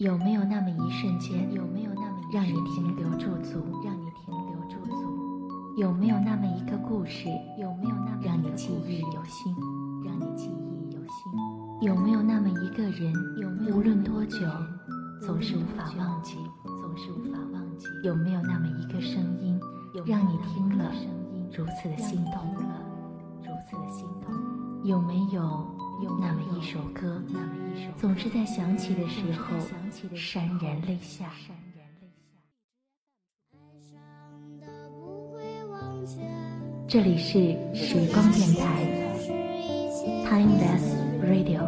有没有那么一瞬间，有没有那么让你停留驻足，让你停留驻足？有没有那么一个故事，有没有那么让你记忆犹新，让你记忆犹新？有没有那么一个人，有没有无论多久，总是无法忘记，总是无法忘记？有没有那么一个声音，让你听了如此的心动了，如此的心动？有没有？有那么一首歌，总是在想起的时候潸然泪下。这里是时光电台，Timeless Radio。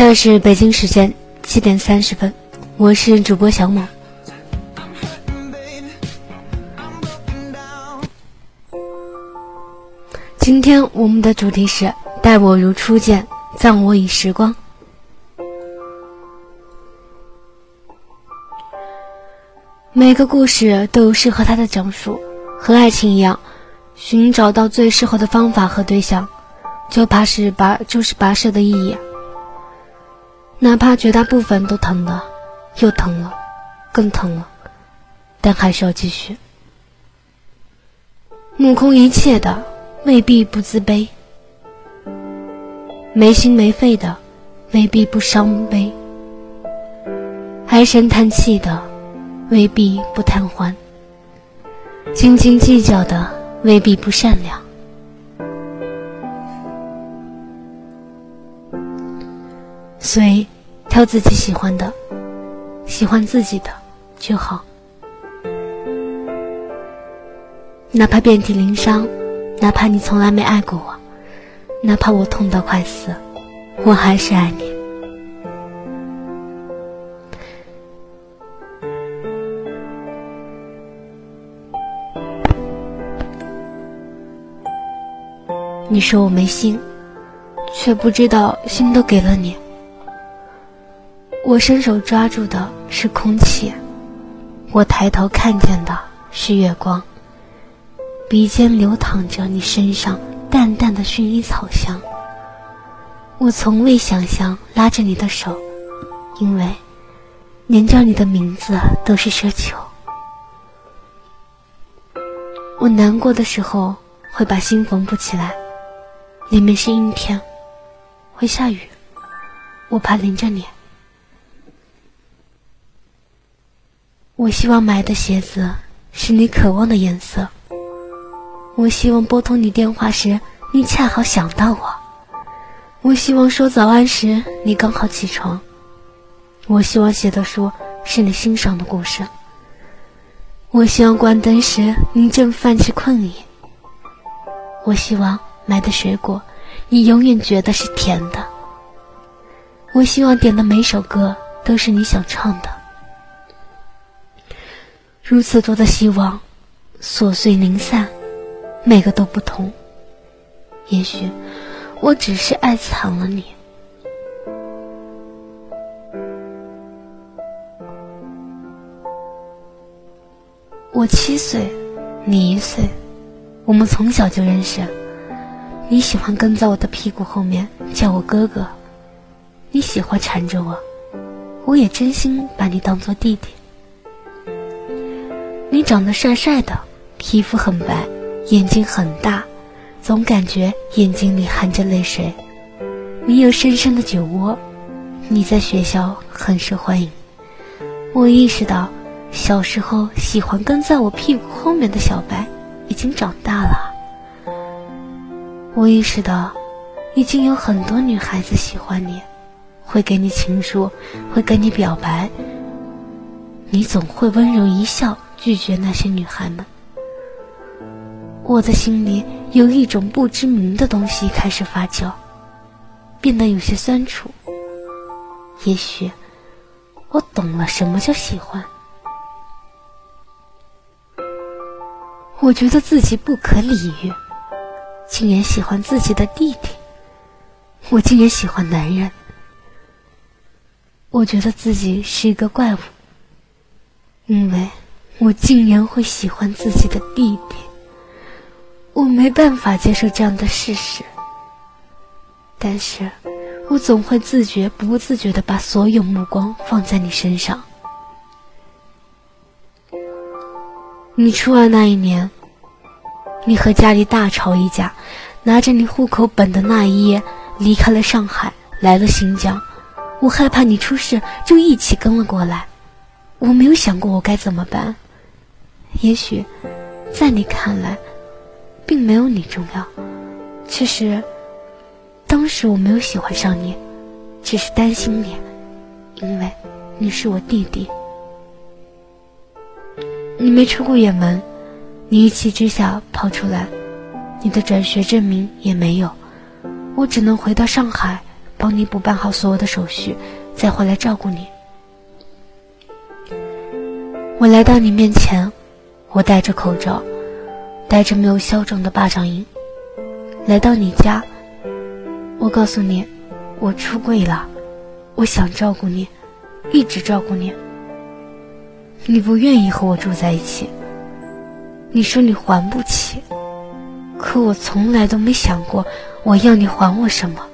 现在是北京时间七点三十分，我是主播小某。今天我们的主题是“待我如初见，葬我以时光”。每个故事都有适合它的讲述，和爱情一样，寻找到最适合的方法和对象，就怕是跋就是跋涉的意义。哪怕绝大部分都疼了，又疼了，更疼了，但还是要继续。目空一切的未必不自卑，没心没肺的未必不伤悲，唉声叹气的未必不贪欢，斤斤计较的未必不善良。所以，挑自己喜欢的，喜欢自己的就好。哪怕遍体鳞伤，哪怕你从来没爱过我，哪怕我痛到快死，我还是爱你。你说我没心，却不知道心都给了你。我伸手抓住的是空气，我抬头看见的是月光。鼻尖流淌着你身上淡淡的薰衣草香。我从未想象拉着你的手，因为连叫你的名字都是奢求。我难过的时候会把心缝补起来，里面是阴天，会下雨，我怕淋着你。我希望买的鞋子是你渴望的颜色。我希望拨通你电话时，你恰好想到我。我希望说早安时，你刚好起床。我希望写的书是你欣赏的故事。我希望关灯时，你正泛起困意。我希望买的水果，你永远觉得是甜的。我希望点的每首歌都是你想唱的。如此多的希望，琐碎零散，每个都不同。也许我只是爱惨了你。我七岁，你一岁，我们从小就认识。你喜欢跟在我的屁股后面叫我哥哥，你喜欢缠着我，我也真心把你当做弟弟。你长得帅帅的，皮肤很白，眼睛很大，总感觉眼睛里含着泪水。你有深深的酒窝，你在学校很受欢迎。我意识到，小时候喜欢跟在我屁股后面的小白已经长大了。我意识到，已经有很多女孩子喜欢你，会给你情书，会跟你表白。你总会温柔一笑。拒绝那些女孩们，我的心里有一种不知名的东西开始发酵，变得有些酸楚。也许我懂了什么叫喜欢。我觉得自己不可理喻，竟然喜欢自己的弟弟。我竟然喜欢男人。我觉得自己是一个怪物，因为。我竟然会喜欢自己的弟弟。我没办法接受这样的事实，但是，我总会自觉不自觉的把所有目光放在你身上。你初二那一年，你和家里大吵一架，拿着你户口本的那一页离开了上海，来了新疆。我害怕你出事，就一起跟了过来。我没有想过我该怎么办。也许，在你看来。并没有你重要。其实，当时我没有喜欢上你，只是担心你，因为你是我弟弟。你没出过远门，你一气之下跑出来，你的转学证明也没有，我只能回到上海，帮你补办好所有的手续，再回来照顾你。我来到你面前，我戴着口罩。带着没有消肿的巴掌印，来到你家。我告诉你，我出柜了，我想照顾你，一直照顾你。你不愿意和我住在一起，你说你还不起，可我从来都没想过我要你还我什么。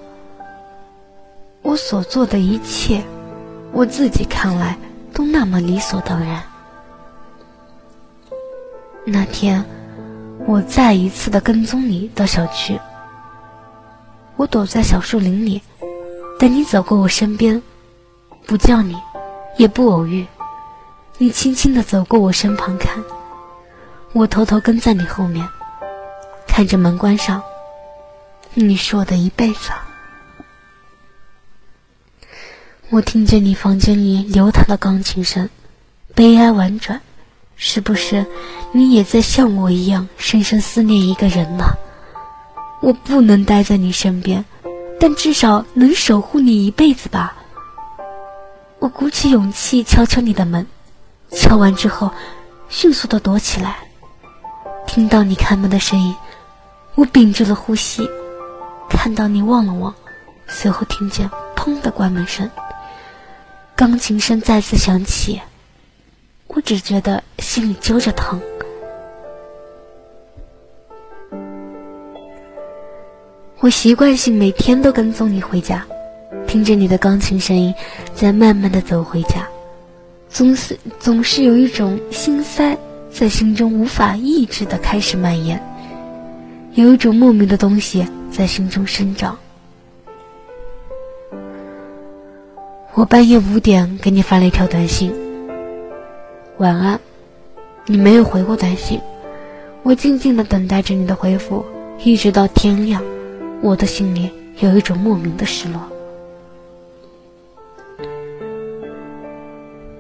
我所做的一切，我自己看来都那么理所当然。那天。我再一次的跟踪你到小区，我躲在小树林里，等你走过我身边，不叫你，也不偶遇，你轻轻的走过我身旁看，我偷偷跟在你后面，看着门关上。你是我的一辈子。我听见你房间里流淌的钢琴声，悲哀婉转。是不是你也在像我一样深深思念一个人呢？我不能待在你身边，但至少能守护你一辈子吧。我鼓起勇气敲敲你的门，敲完之后，迅速的躲起来。听到你开门的声音，我屏住了呼吸。看到你望了望，随后听见砰的关门声，钢琴声再次响起。我只觉得心里揪着疼。我习惯性每天都跟踪你回家，听着你的钢琴声音，在慢慢的走回家，总是总是有一种心塞在心中无法抑制的开始蔓延，有一种莫名的东西在心中生长。我半夜五点给你发了一条短信。晚安，你没有回过短信，我静静的等待着你的回复，一直到天亮，我的心里有一种莫名的失落。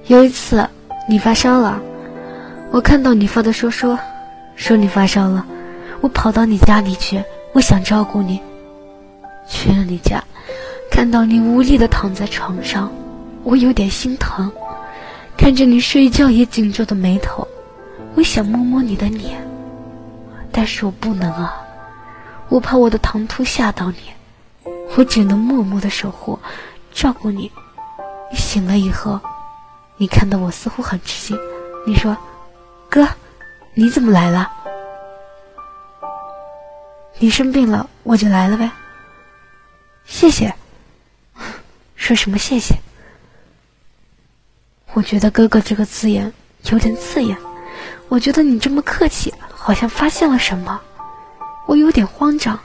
有一次，你发烧了，我看到你发的说说，说你发烧了，我跑到你家里去，我想照顾你，去了你家，看到你无力的躺在床上，我有点心疼。看着你睡觉也紧皱的眉头，我想摸摸你的脸，但是我不能啊，我怕我的唐突吓到你，我只能默默的守护，照顾你。你醒了以后，你看到我似乎很吃惊，你说：“哥，你怎么来了？你生病了，我就来了呗。”谢谢，说什么谢谢？我觉得“哥哥”这个字眼有点刺眼，我觉得你这么客气，好像发现了什么，我有点慌张。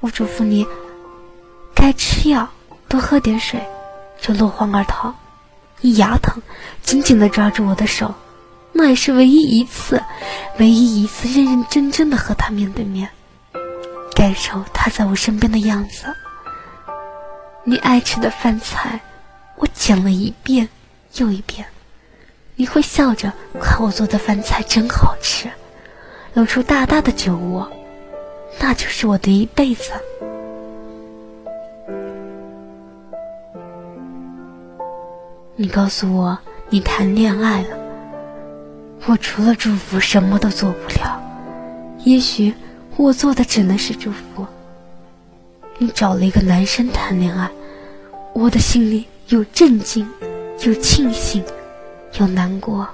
我嘱咐你，该吃药，多喝点水，就落荒而逃。你牙疼，紧紧地抓住我的手，那也是唯一一次，唯一一次认认真真的和他面对面，感受他在我身边的样子。你爱吃的饭菜，我讲了一遍。又一遍，你会笑着夸我做的饭菜真好吃，露出大大的酒窝，那就是我的一辈子。你告诉我你谈恋爱了，我除了祝福什么都做不了，也许我做的只能是祝福。你找了一个男生谈恋爱，我的心里有震惊。又庆幸，又难过。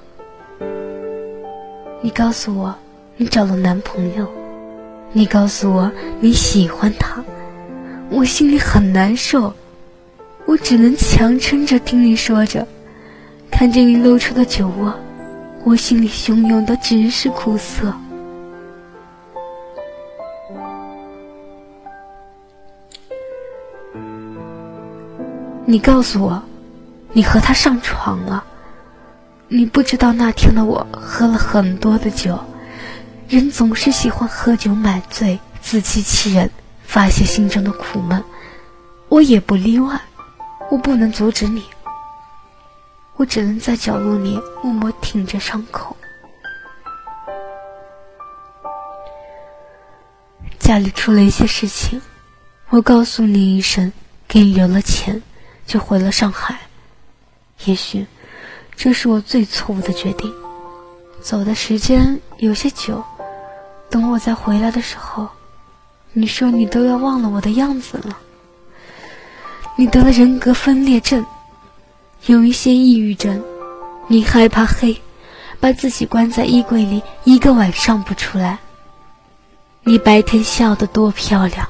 你告诉我你找了男朋友，你告诉我你喜欢他，我心里很难受，我只能强撑着听你说着，看着你露出的酒窝，我心里汹涌的只是苦涩。你告诉我，你和他上床了。你不知道那天的我喝了很多的酒，人总是喜欢喝酒买醉，自欺欺人，发泄心中的苦闷。我也不例外，我不能阻止你，我只能在角落里默默挺着伤口。家里出了一些事情，我告诉你一声，给你留了钱。就回了上海，也许这是我最错误的决定。走的时间有些久，等我再回来的时候，你说你都要忘了我的样子了。你得了人格分裂症，有一些抑郁症，你害怕黑，把自己关在衣柜里一个晚上不出来。你白天笑得多漂亮，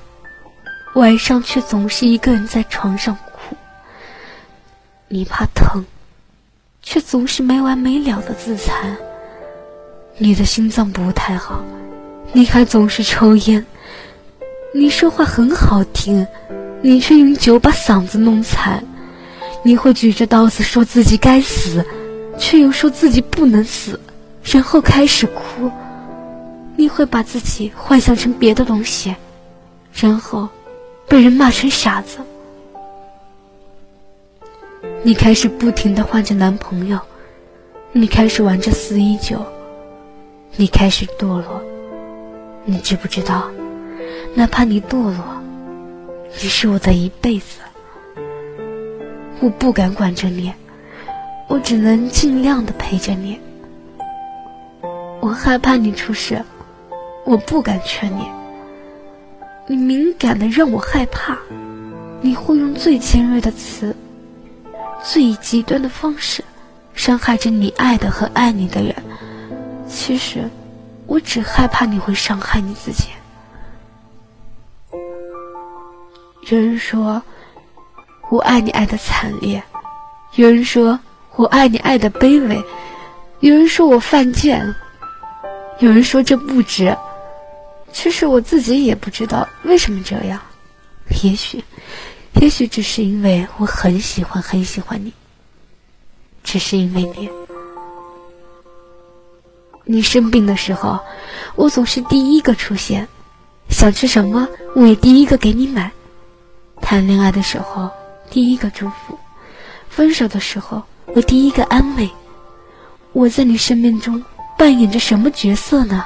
晚上却总是一个人在床上。你怕疼，却总是没完没了的自残。你的心脏不太好，你还总是抽烟。你说话很好听，你却用酒把嗓子弄残。你会举着刀子说自己该死，却又说自己不能死，然后开始哭。你会把自己幻想成别的东西，然后被人骂成傻子。你开始不停的换着男朋友，你开始玩着四一九，你开始堕落。你知不知道，哪怕你堕落，你是我的一辈子。我不敢管着你，我只能尽量的陪着你。我害怕你出事，我不敢劝你。你敏感的让我害怕，你会用最尖锐的词。最极端的方式，伤害着你爱的和爱你的人。其实，我只害怕你会伤害你自己。有人说，我爱你爱的惨烈；有人说我爱你爱的卑微；有人说我犯贱；有人说这不值。其实我自己也不知道为什么这样。也许。也许只是因为我很喜欢很喜欢你，只是因为你。你生病的时候，我总是第一个出现；想吃什么，我也第一个给你买。谈恋爱的时候，第一个祝福；分手的时候，我第一个安慰。我在你生命中扮演着什么角色呢？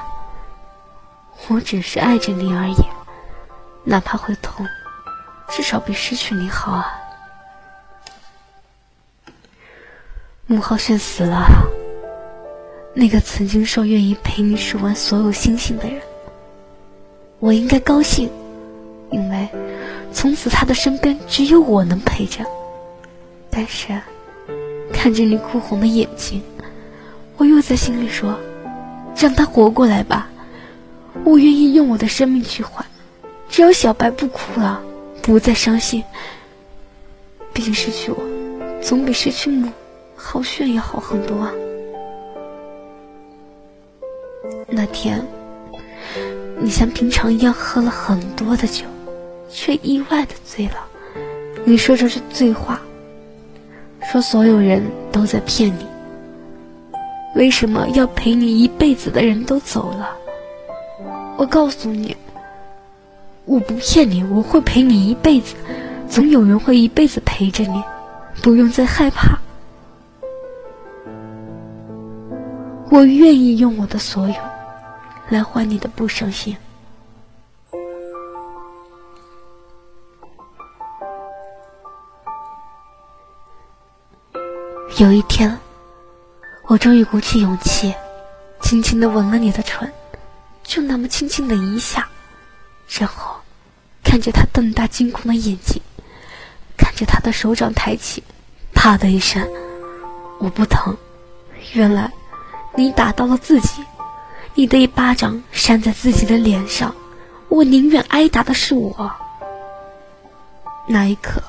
我只是爱着你而已，哪怕会痛。至少比失去你好啊！穆浩轩死了，那个曾经说愿意陪你数完所有星星的人，我应该高兴，因为从此他的身边只有我能陪着。但是看着你哭红的眼睛，我又在心里说：让他活过来吧，我愿意用我的生命去换，只要小白不哭了。不再伤心，毕竟失去我，总比失去母浩炫要好很多啊。那天，你像平常一样喝了很多的酒，却意外的醉了。你说着是醉话，说所有人都在骗你。为什么要陪你一辈子的人都走了？我告诉你。我不骗你，我会陪你一辈子，总有人会一辈子陪着你，不用再害怕。我愿意用我的所有，来换你的不伤心。有一天，我终于鼓起勇气，轻轻的吻了你的唇，就那么轻轻的一下，然后。看着他瞪大惊恐的眼睛，看着他的手掌抬起，啪的一声，我不疼。原来，你打到了自己，你的一巴掌扇在自己的脸上，我宁愿挨打的是我。那一刻，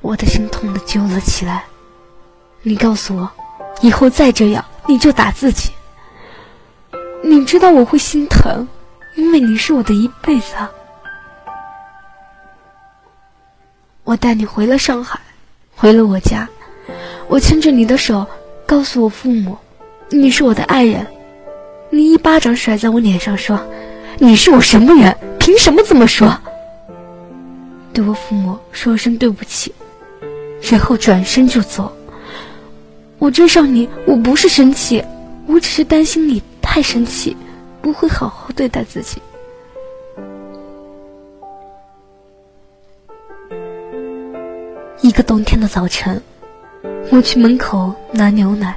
我的心痛的揪了起来。你告诉我，以后再这样，你就打自己。你知道我会心疼，因为你是我的一辈子。我带你回了上海，回了我家，我牵着你的手，告诉我父母，你是我的爱人。你一巴掌甩在我脸上，说：“你是我什么人？凭什么这么说？”对我父母说声对不起，然后转身就走。我追上你，我不是生气，我只是担心你太生气，不会好好对待自己。一个冬天的早晨，我去门口拿牛奶，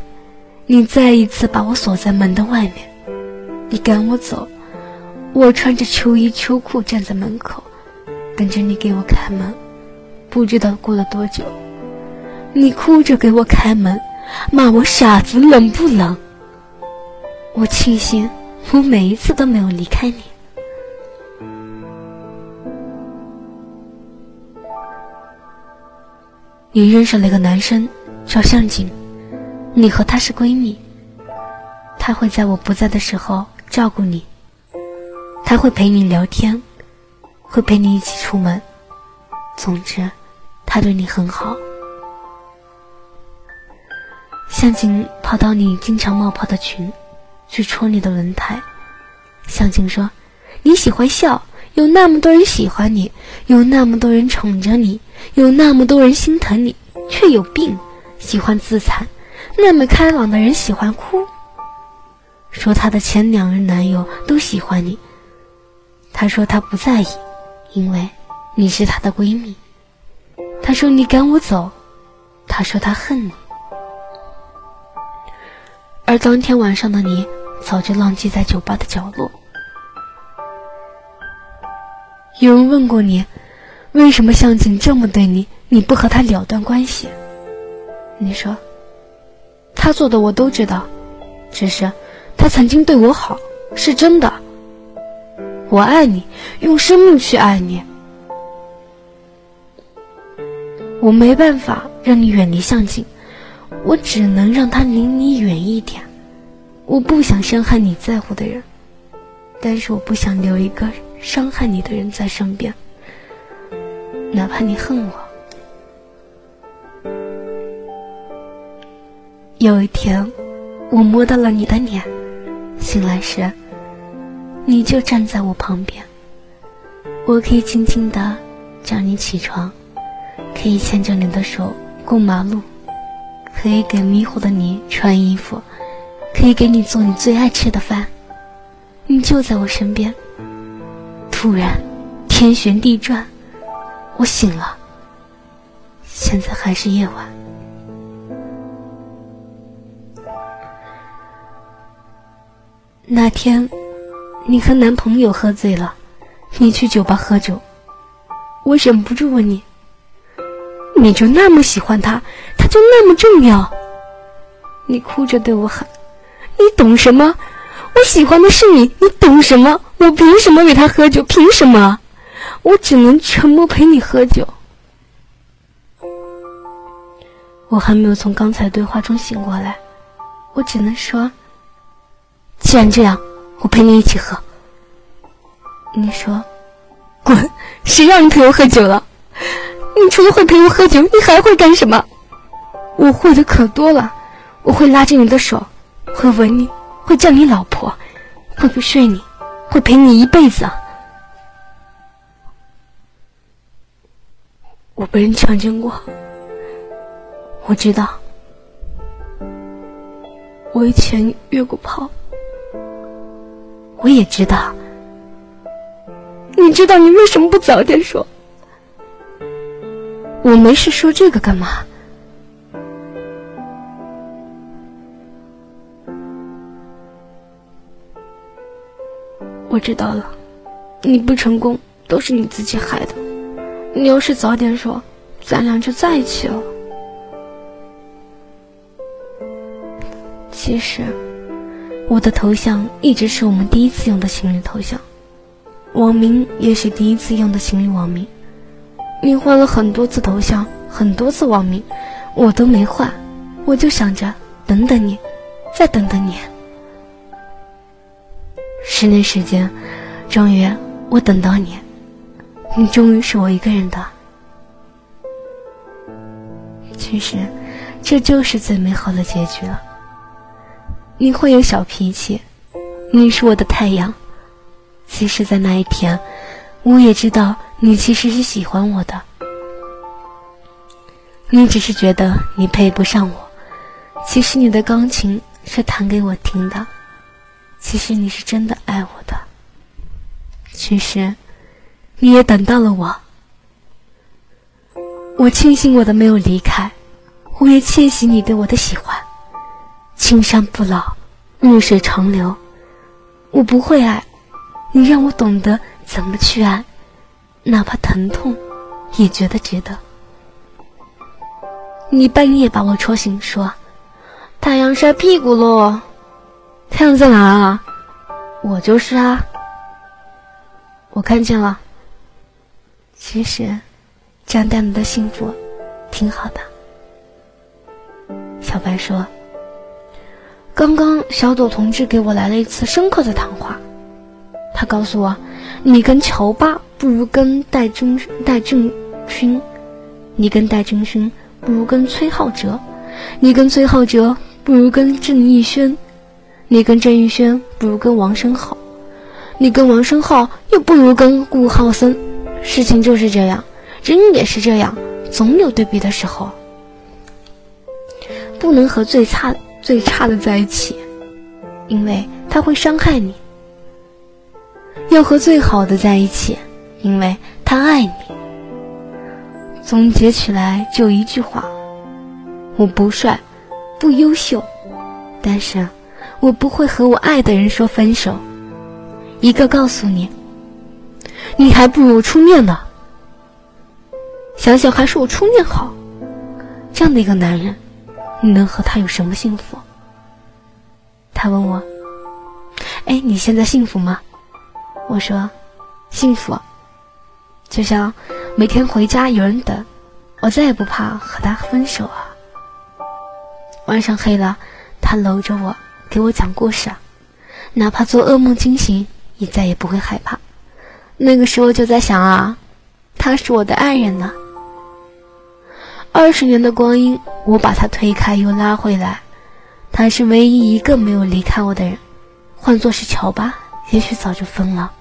你再一次把我锁在门的外面。你赶我走，我穿着秋衣秋裤站在门口，等着你给我开门。不知道过了多久，你哭着给我开门，骂我傻子冷不冷。我庆幸我每一次都没有离开你。你认识了一个男生，叫向景，你和他是闺蜜，他会在我不在的时候。照顾你，他会陪你聊天，会陪你一起出门。总之，他对你很好。向景跑到你经常冒泡的群，去戳你的轮胎。向景说：“你喜欢笑，有那么多人喜欢你，有那么多人宠着你，有那么多人心疼你，却有病，喜欢自残。那么开朗的人喜欢哭。”说她的前两任男友都喜欢你，她说她不在意，因为你是她的闺蜜。她说你赶我走，她说她恨你。而当天晚上的你早就浪迹在酒吧的角落。有人问过你，为什么向景这么对你，你不和他了断关系？你说，他做的我都知道，只是。他曾经对我好，是真的。我爱你，用生命去爱你。我没办法让你远离向景，我只能让他离你远一点。我不想伤害你在乎的人，但是我不想留一个伤害你的人在身边，哪怕你恨我。有一天，我摸到了你的脸。醒来时，你就站在我旁边。我可以轻轻的叫你起床，可以牵着你的手过马路，可以给迷糊的你穿衣服，可以给你做你最爱吃的饭。你就在我身边。突然，天旋地转，我醒了。现在还是夜晚。那天，你和男朋友喝醉了，你去酒吧喝酒，我忍不住问你：“你就那么喜欢他，他就那么重要？”你哭着对我喊：“你懂什么？我喜欢的是你，你懂什么？我凭什么为他喝酒？凭什么？我只能沉默陪你喝酒。”我还没有从刚才对话中醒过来，我只能说。既然这样，我陪你一起喝。你说，滚！谁让你陪我喝酒了？你除了会陪我喝酒，你还会干什么？我会的可多了，我会拉着你的手，会吻你，会叫你老婆，会不睡你，会陪你一辈子啊。我被人强奸过，我知道，我以前约过炮。我也知道，你知道你为什么不早点说？我没事说这个干嘛？我知道了，你不成功都是你自己害的。你要是早点说，咱俩就在一起了。其实。我的头像一直是我们第一次用的情侣头像，网名也是第一次用的情侣网名。你换了很多次头像，很多次网名，我都没换，我就想着等等你，再等等你。十年时间，终于我等到你，你终于是我一个人的。其实，这就是最美好的结局了。你会有小脾气，你是我的太阳。其实，在那一天，我也知道你其实是喜欢我的。你只是觉得你配不上我，其实你的钢琴是弹给我听的。其实你是真的爱我的。其实，你也等到了我。我庆幸我的没有离开，我也窃喜你对我的喜欢。青山不老，绿水长流。我不会爱，你让我懂得怎么去爱，哪怕疼痛，也觉得值得。你半夜把我戳醒，说：“太阳晒屁股喽。”太阳在哪啊？我就是啊。我看见了。其实，这样带来的幸福，挺好的。小白说：“刚刚小朵同志给我来了一次深刻的谈话，他告诉我，你跟乔巴不如跟戴军戴正勋，你跟戴正勋不如跟崔浩哲，你跟崔浩哲不如跟郑义轩。”你跟郑宇轩不如跟王生好，你跟王生浩又不如跟顾浩森。事情就是这样，人也是这样，总有对比的时候。不能和最差最差的在一起，因为他会伤害你；要和最好的在一起，因为他爱你。总结起来就一句话：我不帅，不优秀，但是。我不会和我爱的人说分手。一个告诉你，你还不如初恋呢。想想还是我初恋好。这样的一个男人，你能和他有什么幸福？他问我：“哎，你现在幸福吗？”我说：“幸福。”就像每天回家有人等，我再也不怕和他分手啊。晚上黑了，他搂着我。给我讲故事啊，哪怕做噩梦惊醒，也再也不会害怕。那个时候就在想啊，他是我的爱人呢。二十年的光阴，我把他推开又拉回来，他是唯一一个没有离开我的人。换做是乔巴，也许早就分了。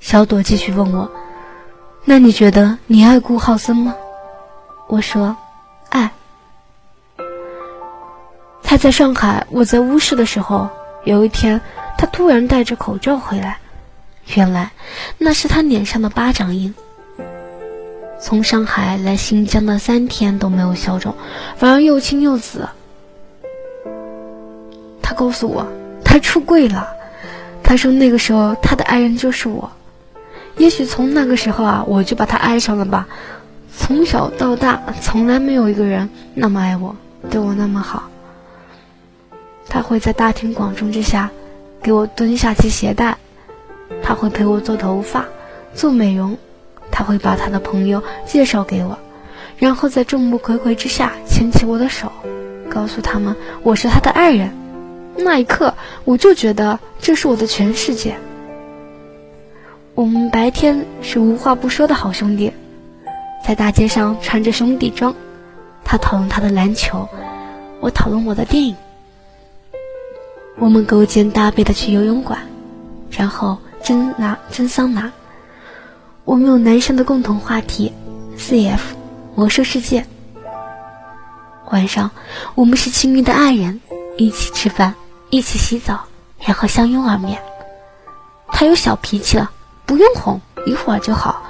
小朵继续问我：“那你觉得你爱顾浩森吗？”我说：“爱。”他在上海，我在乌市的时候，有一天，他突然戴着口罩回来，原来那是他脸上的巴掌印。从上海来新疆的三天都没有消肿，反而又青又紫。他告诉我，他出柜了。他说那个时候他的爱人就是我。也许从那个时候啊，我就把他爱上了吧。从小到大，从来没有一个人那么爱我，对我那么好。他会在大庭广众之下给我蹲下系鞋带，他会陪我做头发、做美容，他会把他的朋友介绍给我，然后在众目睽睽之下牵起我的手，告诉他们我是他的爱人。那一刻，我就觉得这是我的全世界。我们白天是无话不说的好兄弟，在大街上穿着兄弟装，他讨论他的篮球，我讨论我的电影。我们勾肩搭背的去游泳馆，然后蒸拿蒸桑拿。我们有男生的共同话题，CF 魔兽世界。晚上，我们是亲密的爱人，一起吃饭，一起洗澡，然后相拥而眠。他有小脾气了，不用哄，一会儿就好。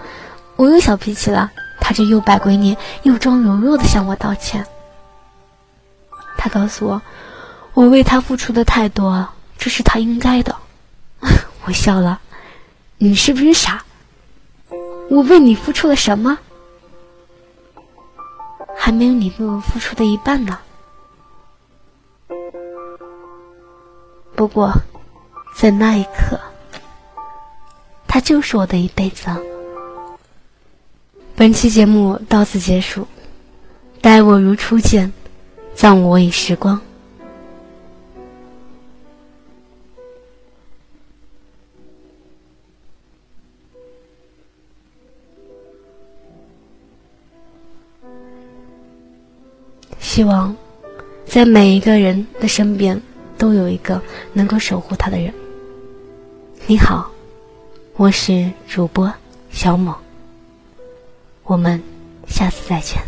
我有小脾气了，他就又摆鬼脸，又装柔弱的向我道歉。他告诉我。我为他付出的太多，这是他应该的。我笑了，你是不是傻？我为你付出了什么？还没有你为我付出的一半呢。不过，在那一刻，他就是我的一辈子。本期节目到此结束，待我如初见，葬我以时光。希望，在每一个人的身边，都有一个能够守护他的人。你好，我是主播小某，我们下次再见。